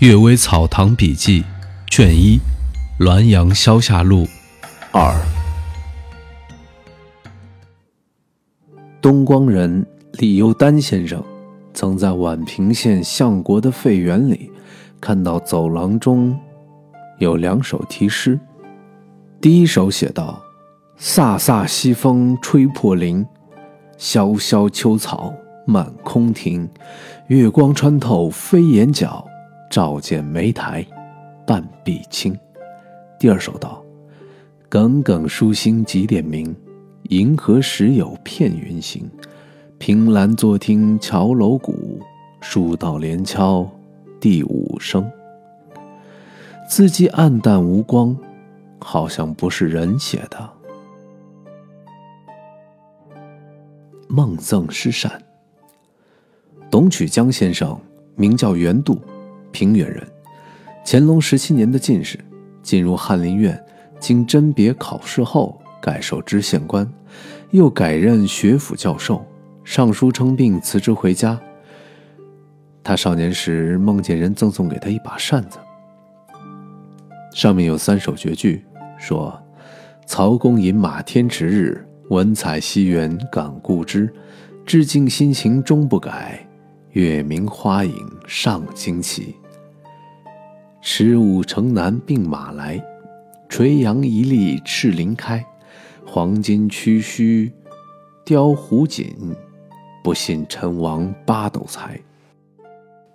《阅微草堂笔记》卷一，《滦阳消夏录》二。东光人李幼丹先生曾在宛平县相国的废园里看到走廊中有两首题诗。第一首写道：“飒飒西风吹破林，萧萧秋草满空庭。月光穿透飞檐角。”照见梅台，半壁青。第二首道：耿耿书心几点明？银河时有片云行。凭栏坐听桥楼鼓，书到连敲第五声。字迹暗淡无光，好像不是人写的。梦赠诗扇。董曲江先生名叫袁度。平原人，乾隆十七年的进士，进入翰林院，经甄别考试后改授知县官，又改任学府教授。上书称病，辞职回家。他少年时梦见人赠送给他一把扇子，上面有三首绝句，说：“曹公饮马天池日，文采西园感故知。至敬心情终不改。”月明花影上惊奇。十五城南并马来，垂杨一立赤林开。黄金区须雕壶锦，不信陈王八斗才。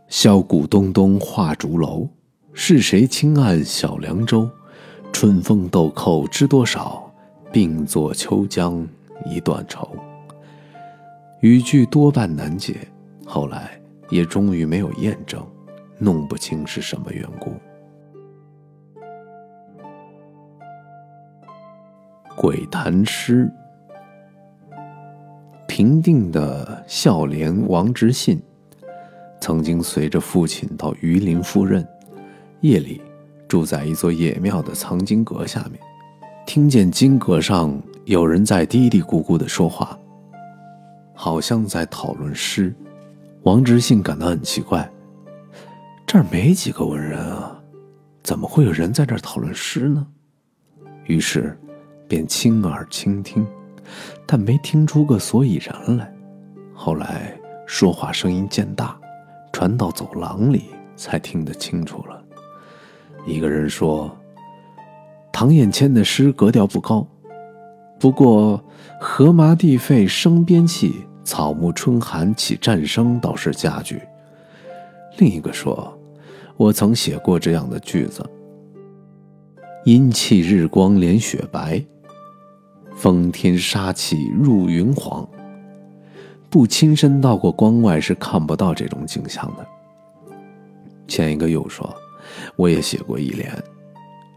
箫鼓咚咚画竹楼，是谁轻按小凉州？春风豆蔻知多少？并作秋江一段愁。语句多半难解。后来也终于没有验证，弄不清是什么缘故。鬼谈诗。平定的孝廉王直信，曾经随着父亲到榆林赴任，夜里住在一座野庙的藏经阁下面，听见经阁上有人在嘀嘀咕咕的说话，好像在讨论诗。王直信感到很奇怪，这儿没几个文人啊，怎么会有人在这儿讨论诗呢？于是，便亲耳倾听，但没听出个所以然来。后来说话声音渐大，传到走廊里，才听得清楚了。一个人说：“唐彦谦的诗格调不高，不过荷麻地沸生边气。”草木春寒起战声倒是佳句。另一个说：“我曾写过这样的句子：阴气日光连雪白，风天杀气入云黄。不亲身到过关外是看不到这种景象的。”前一个又说：“我也写过一联：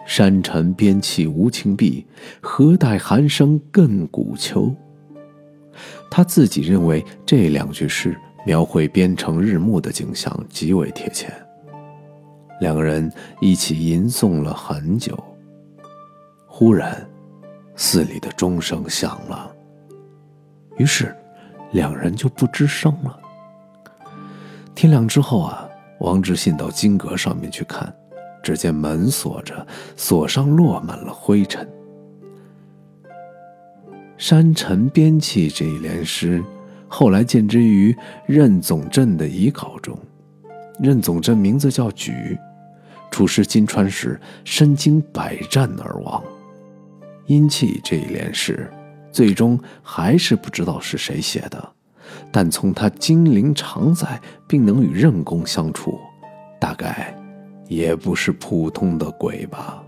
山沉边气无情碧，何待寒声亘古秋。”他自己认为这两句诗描绘边城日暮的景象极为贴切。两个人一起吟诵了很久。忽然，寺里的钟声响了。于是，两人就不吱声了。天亮之后啊，王之信到金阁上面去看，只见门锁着，锁上落满了灰尘。山沉边气这一联诗，后来见之于任总镇的遗稿中。任总镇名字叫举，出师金川时身经百战而亡。阴气这一联诗，最终还是不知道是谁写的，但从他精灵常在，并能与任公相处，大概也不是普通的鬼吧。